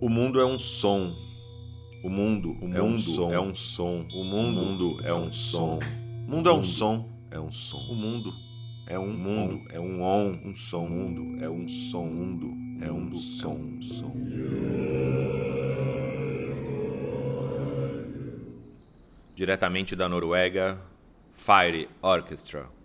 O mundo é um som. O mundo, o é, um som. é um som. O mundo, o mundo é um som. O mundo é um som. É um som. O mundo é um mundo, é um on, um som. O mundo é um som. Mundo é um som, um som. Diretamente da Noruega, Fire Orchestra.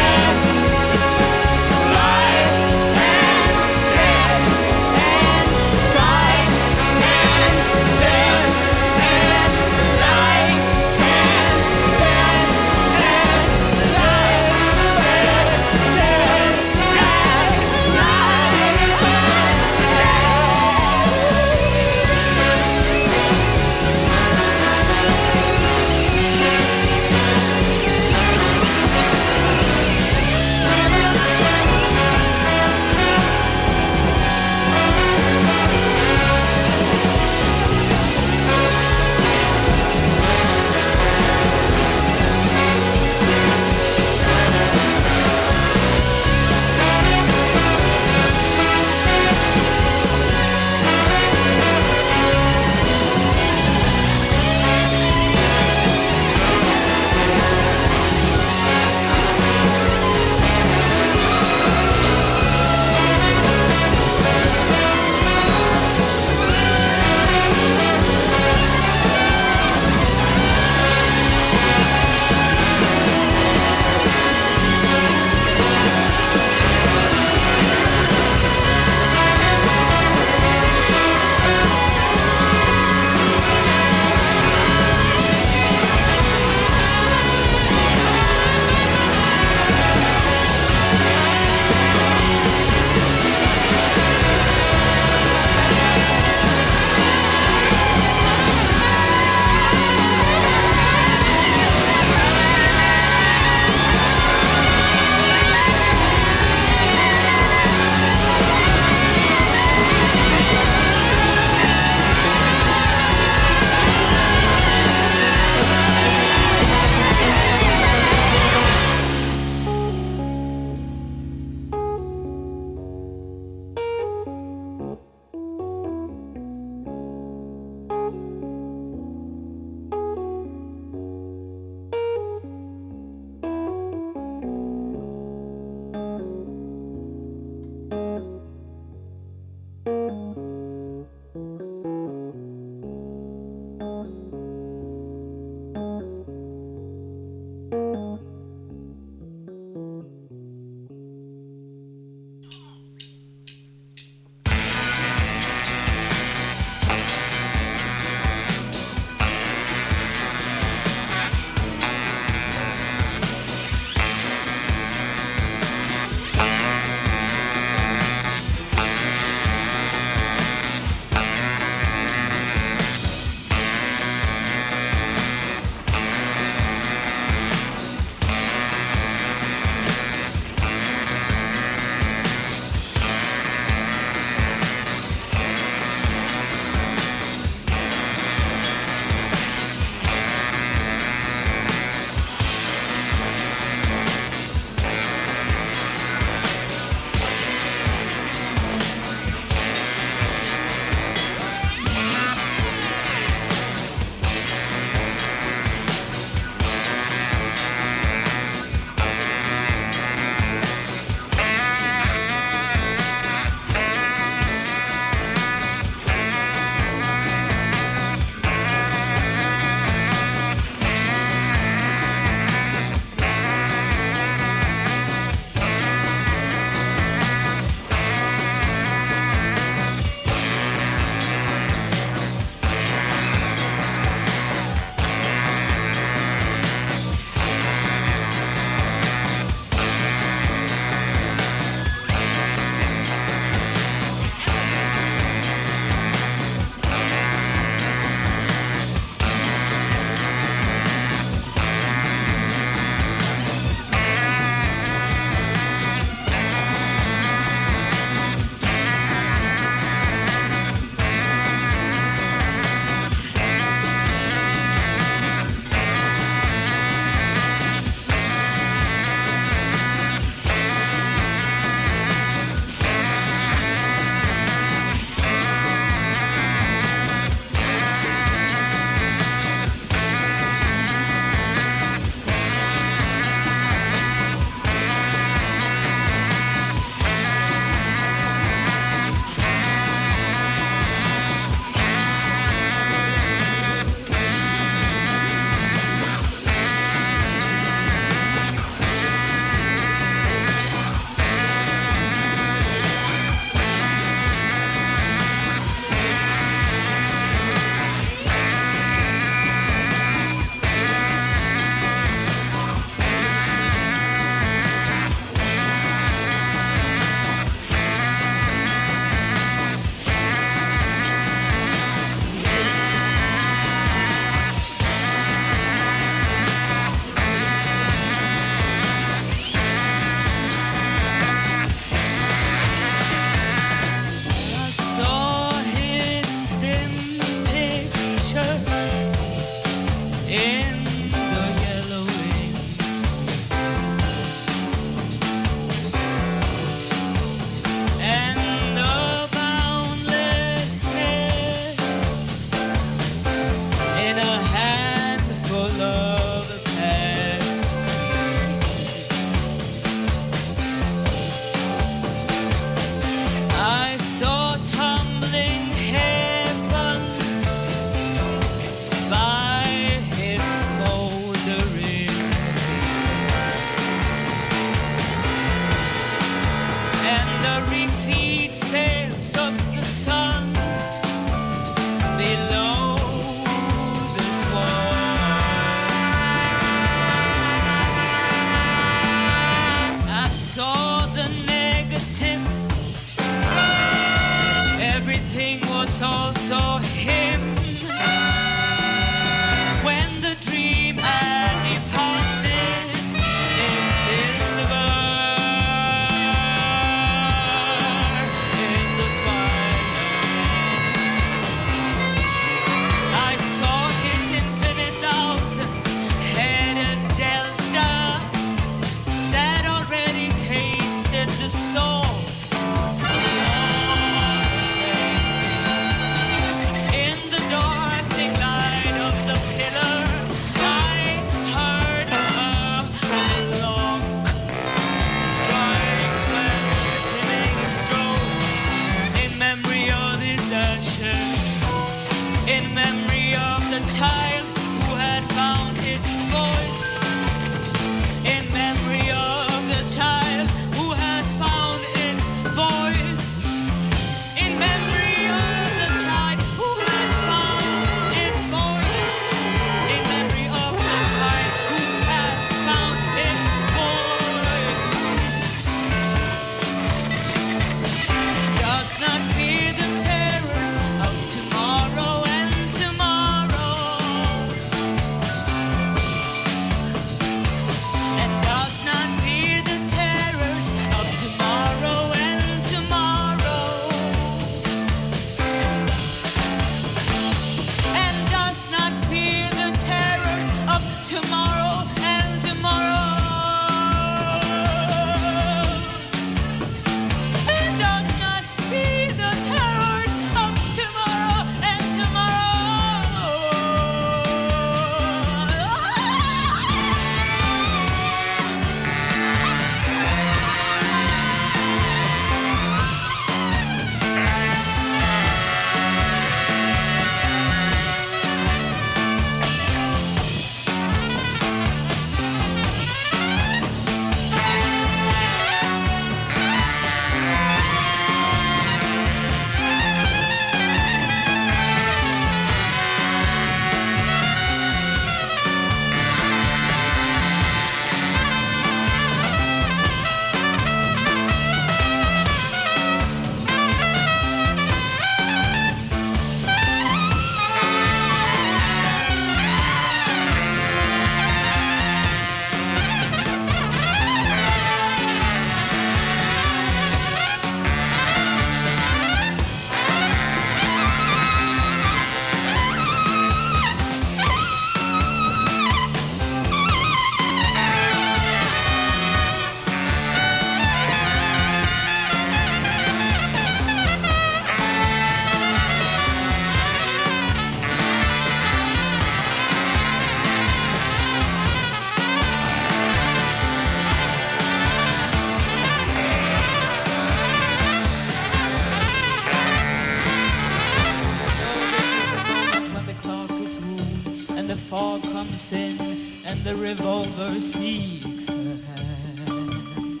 the revolver seeks her hand.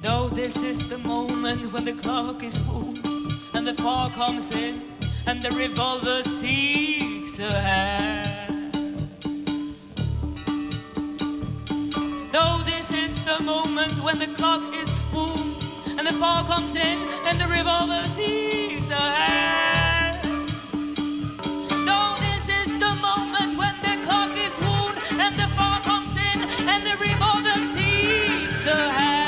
Though this is the moment when the clock is full and the fog comes in and the revolver seeks her hand. Though this is the moment when the clock is full and the fog comes in and the revolver seeks her hand. and the fog comes in and the revolver seeks her hand.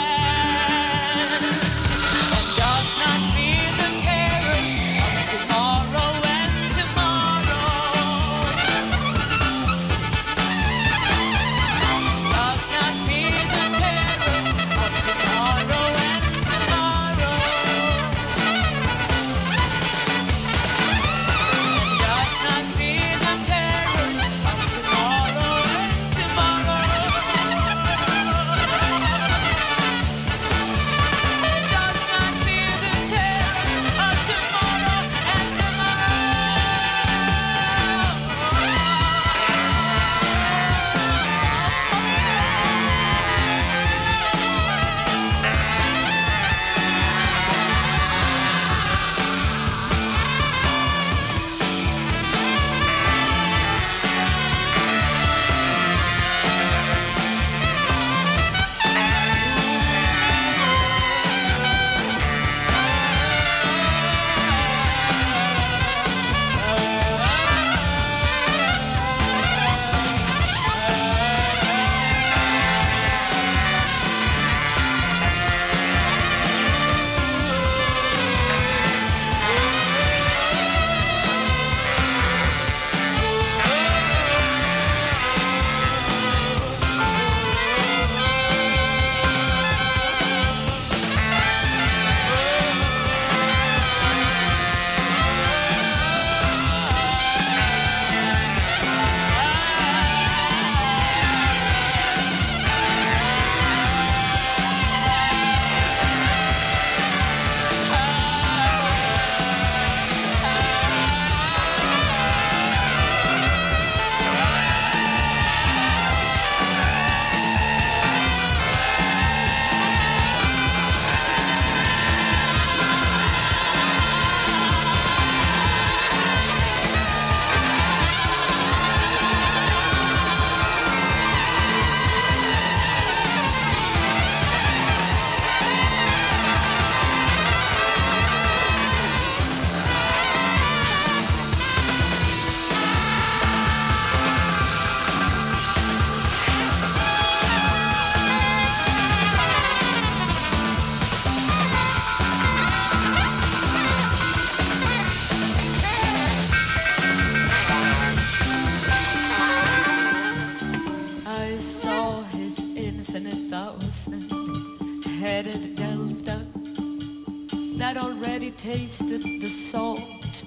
Tasted the salt,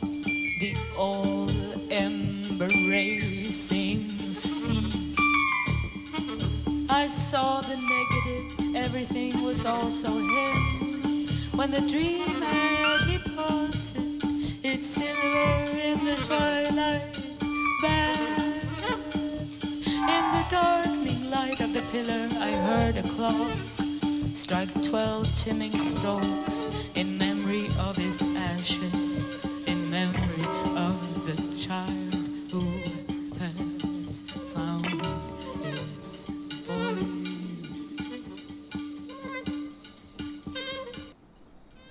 the all embracing sea. I saw the negative, everything was also him. When the dream had departed, it's silver in the twilight band. In the darkening light of the pillar, I heard a clock strike twelve chiming strokes his ashes, in memory of the child who has found its voice.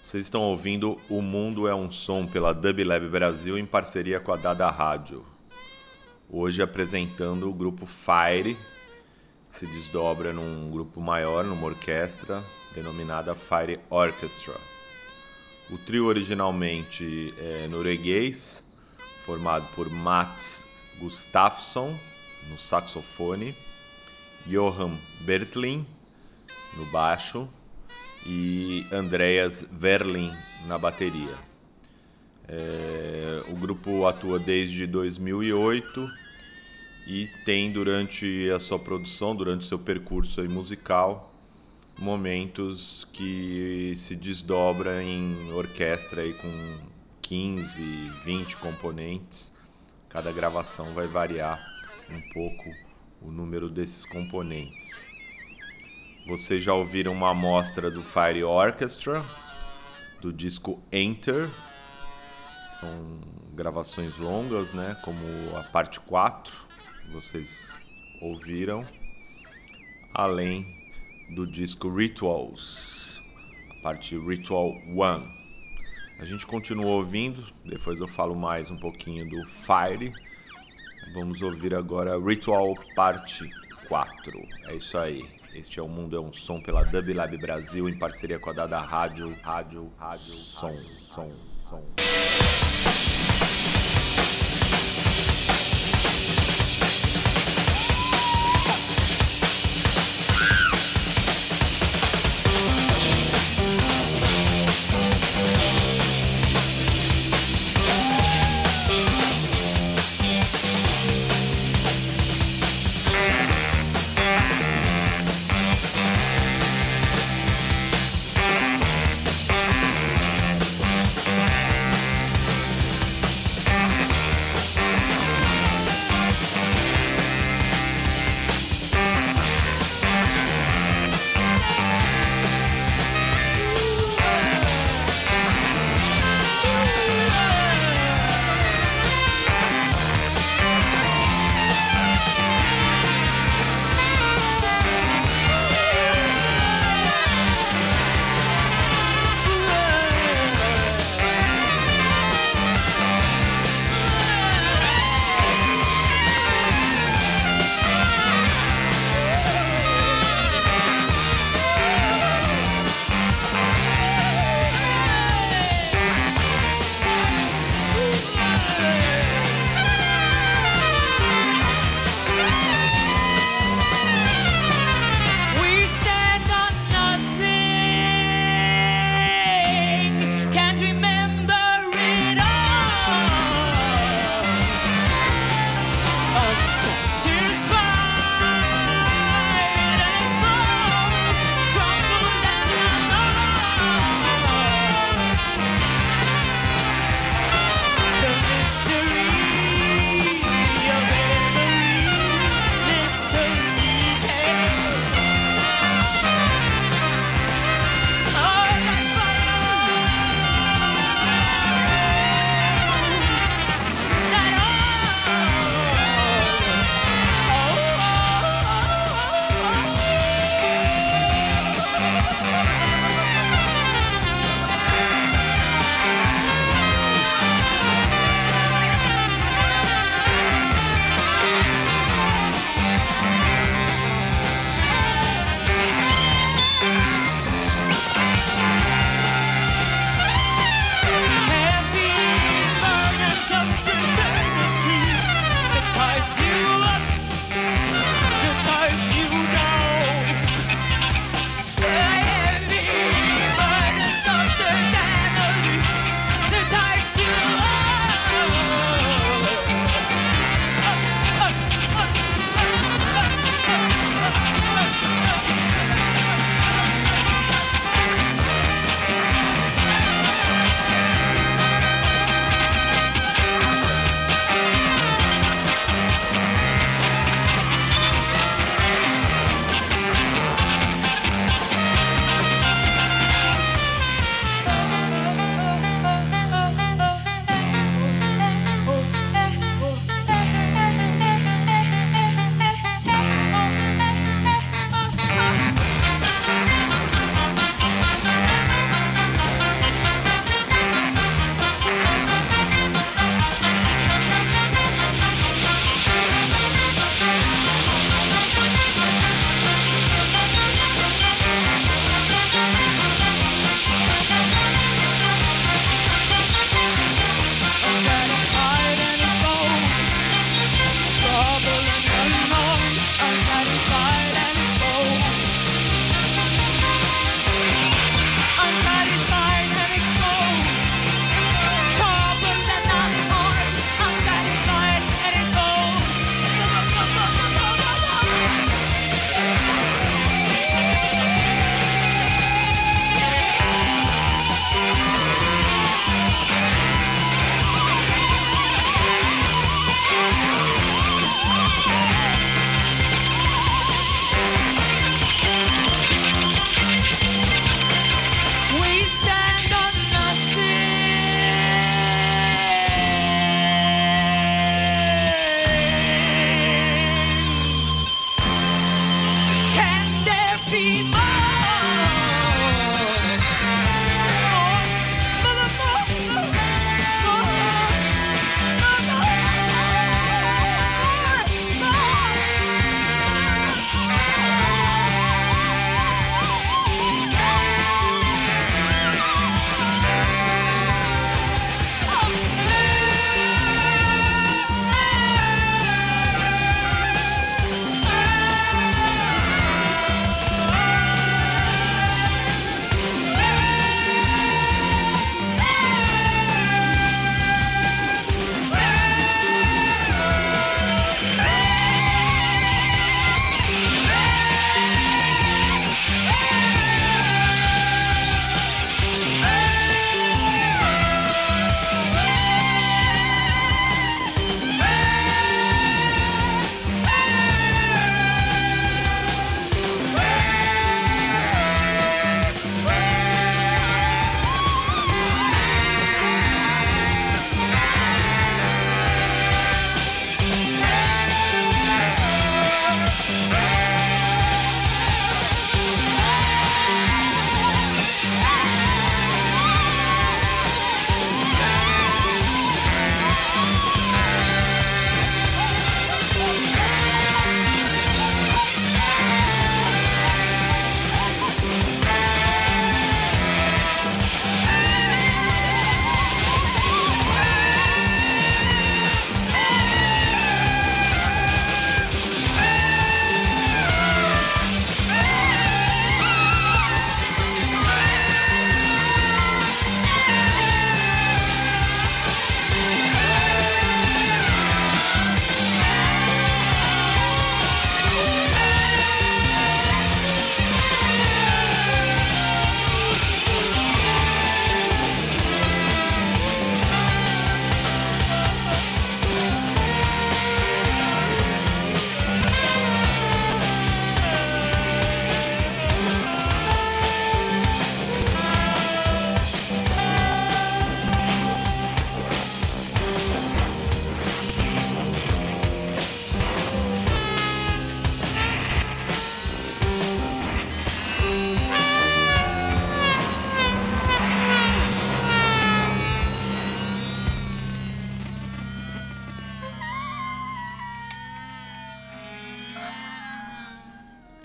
Vocês estão ouvindo O Mundo é um Som pela Dub Lab Brasil em parceria com a Dada Rádio. Hoje apresentando o grupo Fire, que se desdobra num grupo maior, numa orquestra denominada Fire Orchestra. O trio originalmente é norueguês, formado por Mats Gustafsson no saxofone, Johan Bertlin no baixo e Andreas Verlin na bateria. É, o grupo atua desde 2008 e tem durante a sua produção, durante seu percurso musical, momentos que se desdobra em orquestra aí com 15, 20 componentes. Cada gravação vai variar um pouco o número desses componentes. Vocês já ouviram uma amostra do Fire Orchestra, do disco Enter. São gravações longas, né? Como a parte 4 vocês ouviram, além do disco Rituals, a parte Ritual One. A gente continua ouvindo, depois eu falo mais um pouquinho do Fire. Vamos ouvir agora Ritual Parte 4. É isso aí. Este é o Mundo é um Som pela Dub Lab Brasil em parceria com a Dada Rádio, Rádio, Rádio, Som, Som, Som.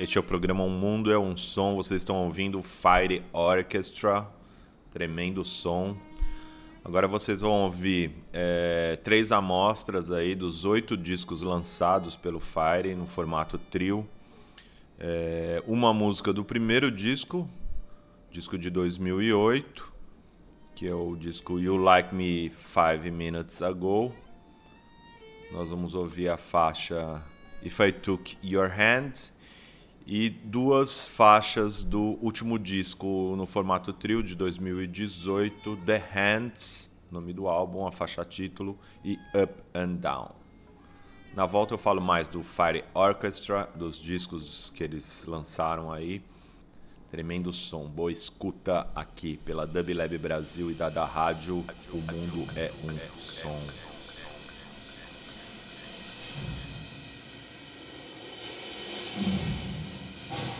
Este é o programa Um Mundo é um Som. Vocês estão ouvindo Fire Orchestra, tremendo som. Agora vocês vão ouvir é, três amostras aí dos oito discos lançados pelo Fire no formato trio. É, uma música do primeiro disco, disco de 2008, que é o disco You Like Me Five Minutes Ago. Nós vamos ouvir a faixa If I Took Your Hand e duas faixas do último disco no formato trio de 2018, The Hands, nome do álbum, a faixa título, e Up and Down. Na volta eu falo mais do Fire Orchestra, dos discos que eles lançaram aí. Tremendo som, boa escuta aqui pela Dublab Brasil e da da Rádio. O mundo é um som. thank Thank you.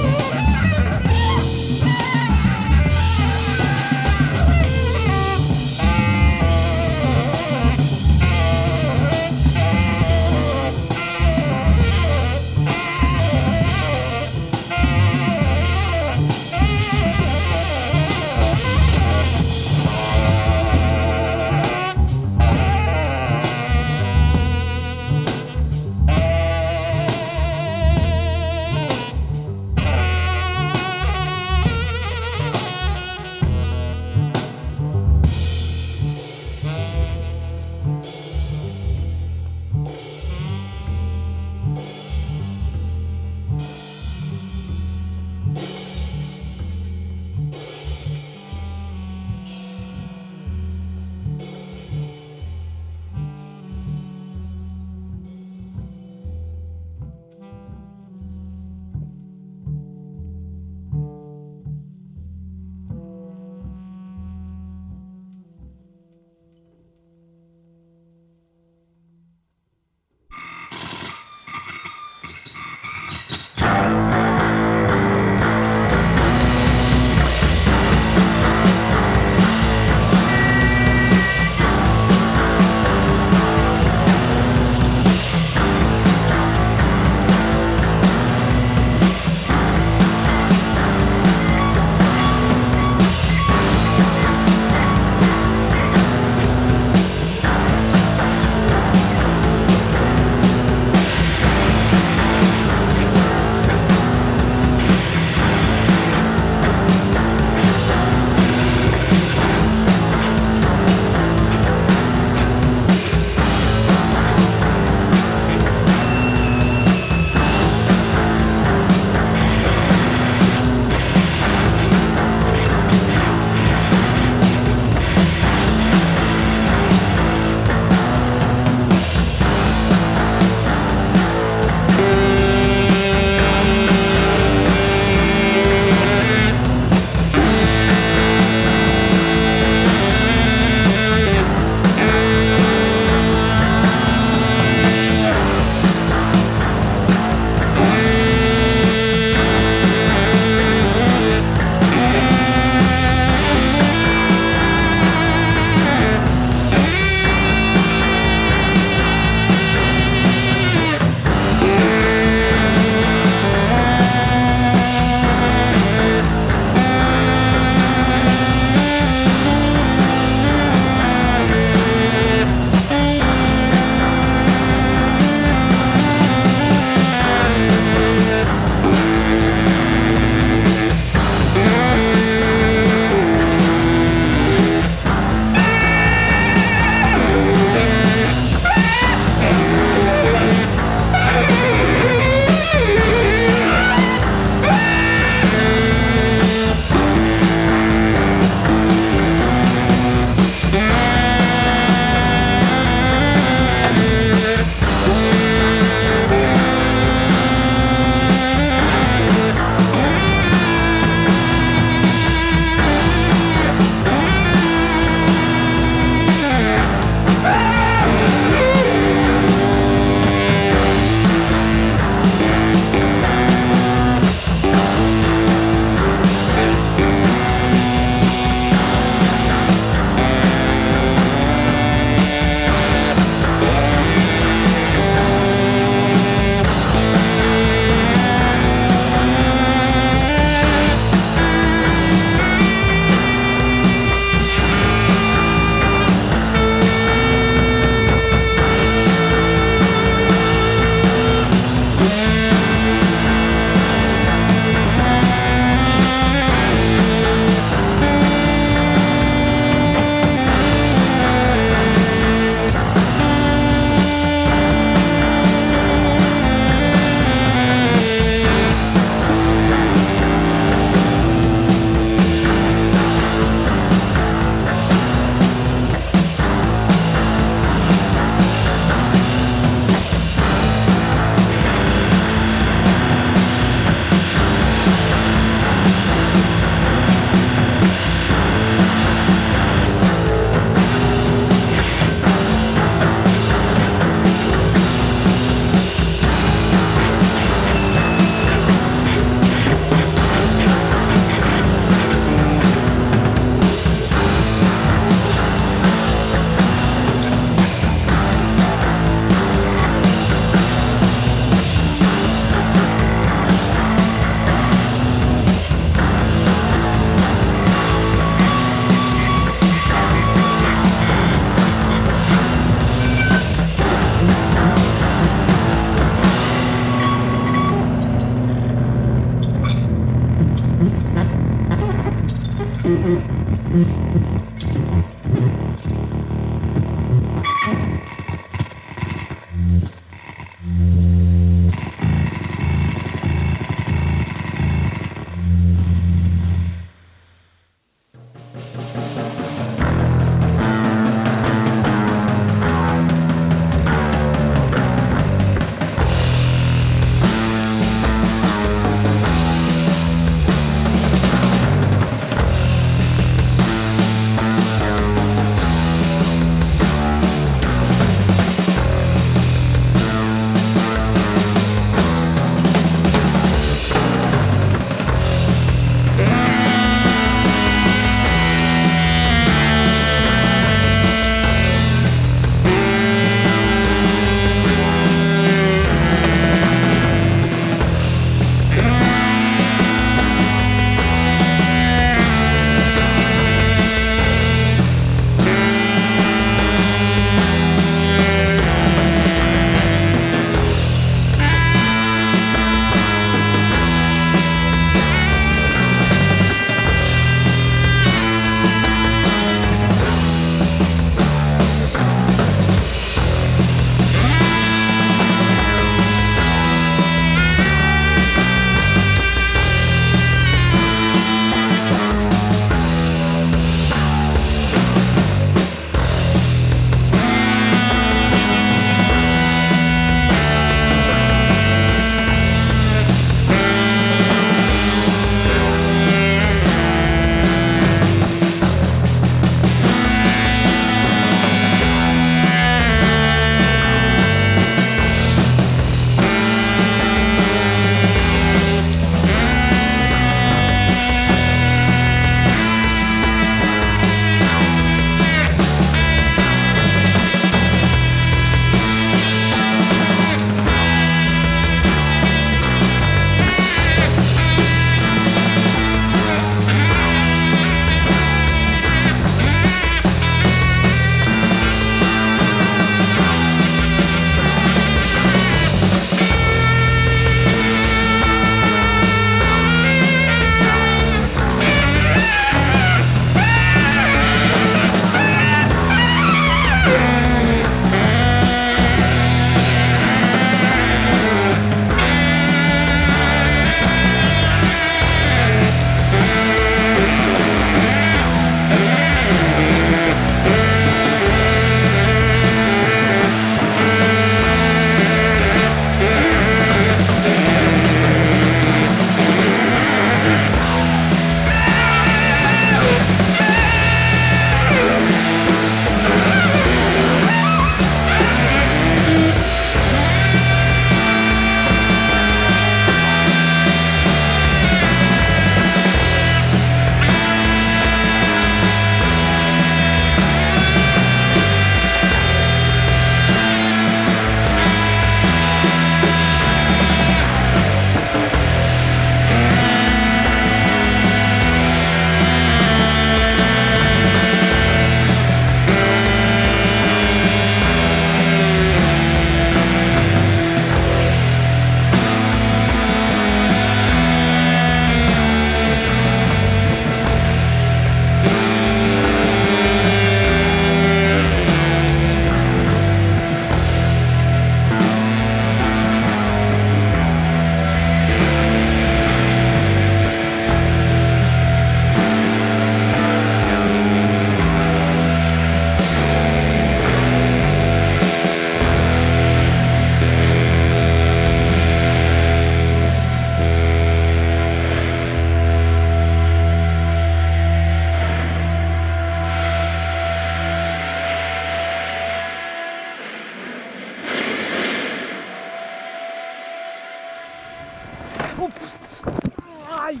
Ai!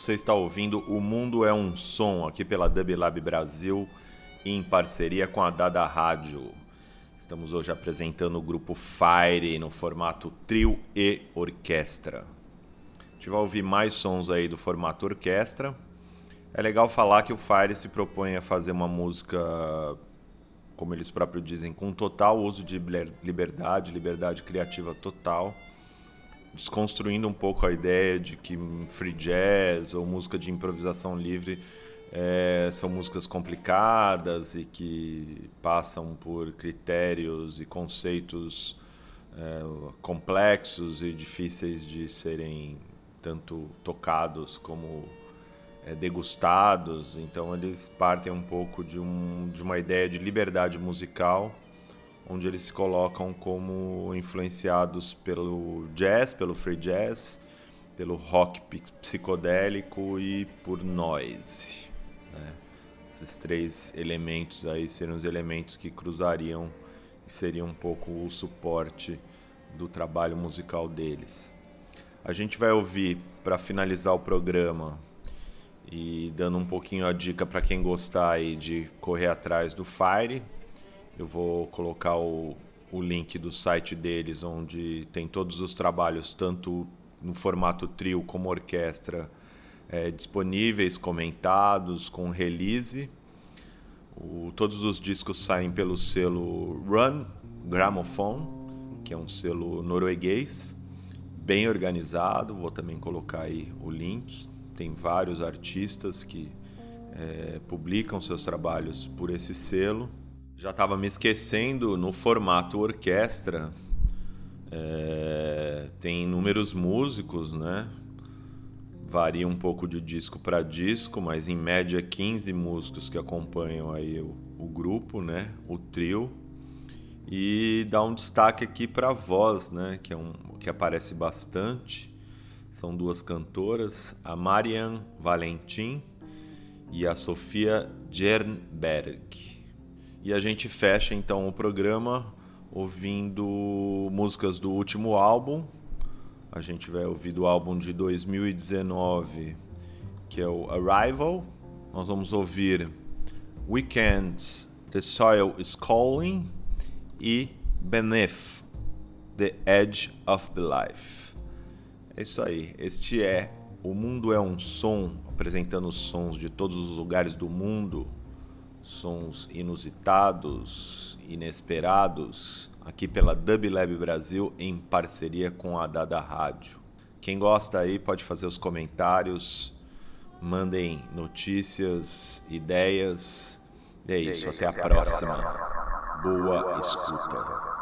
Você está ouvindo O Mundo é um Som aqui pela Dub Lab Brasil em parceria com a Dada Rádio. Estamos hoje apresentando o grupo Fire no formato trio e orquestra. A gente vai ouvir mais sons aí do formato orquestra. É legal falar que o Fire se propõe a fazer uma música, como eles próprios dizem, com total uso de liberdade, liberdade criativa total desconstruindo um pouco a ideia de que free jazz ou música de improvisação livre é, são músicas complicadas e que passam por critérios e conceitos é, complexos e difíceis de serem tanto tocados como é, degustados. Então eles partem um pouco de, um, de uma ideia de liberdade musical onde eles se colocam como influenciados pelo jazz, pelo free jazz, pelo rock psicodélico e por noise. Né? Esses três elementos aí seriam os elementos que cruzariam e seriam um pouco o suporte do trabalho musical deles. A gente vai ouvir para finalizar o programa e dando um pouquinho a dica para quem gostar aí de correr atrás do Fire, eu vou colocar o, o link do site deles, onde tem todos os trabalhos, tanto no formato trio como orquestra, é, disponíveis, comentados, com release. O, todos os discos saem pelo selo Run Gramophone, que é um selo norueguês, bem organizado. Vou também colocar aí o link. Tem vários artistas que é, publicam seus trabalhos por esse selo. Já estava me esquecendo no formato orquestra. É, tem inúmeros músicos, né? Varia um pouco de disco para disco, mas em média 15 músicos que acompanham aí o, o grupo, né? O trio. E dá um destaque aqui para a voz, né? Que, é um, que aparece bastante. São duas cantoras, a Marian Valentim e a Sofia Jernberg. E a gente fecha então o programa ouvindo músicas do último álbum. A gente vai ouvir do álbum de 2019, que é o Arrival. Nós vamos ouvir Weekends, The Soil is Calling e Beneath, The Edge of the Life. É isso aí. Este é O Mundo é um Som, apresentando os sons de todos os lugares do mundo sons inusitados, inesperados, aqui pela Dub Lab Brasil em parceria com a Dada Rádio. Quem gosta aí pode fazer os comentários, mandem notícias, ideias. E é isso, até a próxima. Boa escuta.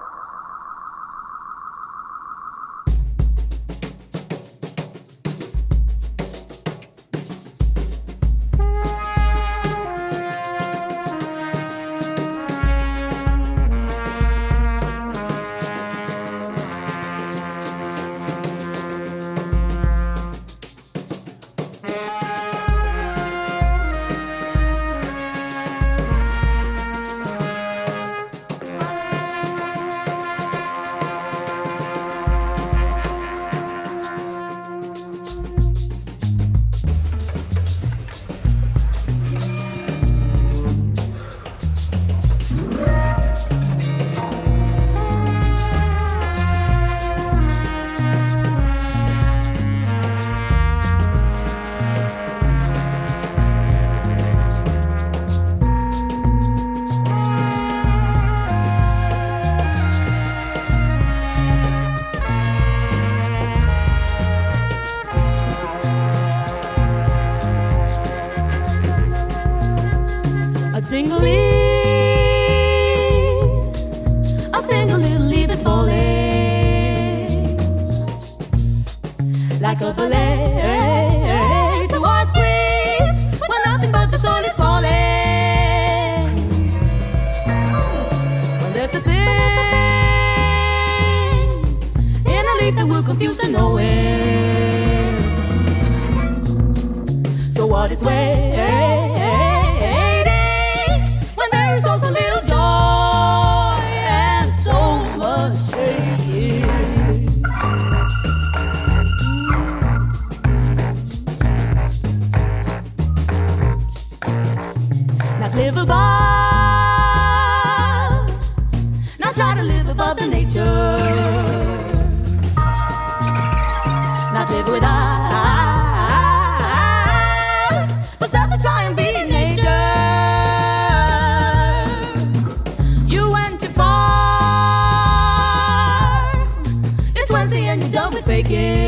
breaking.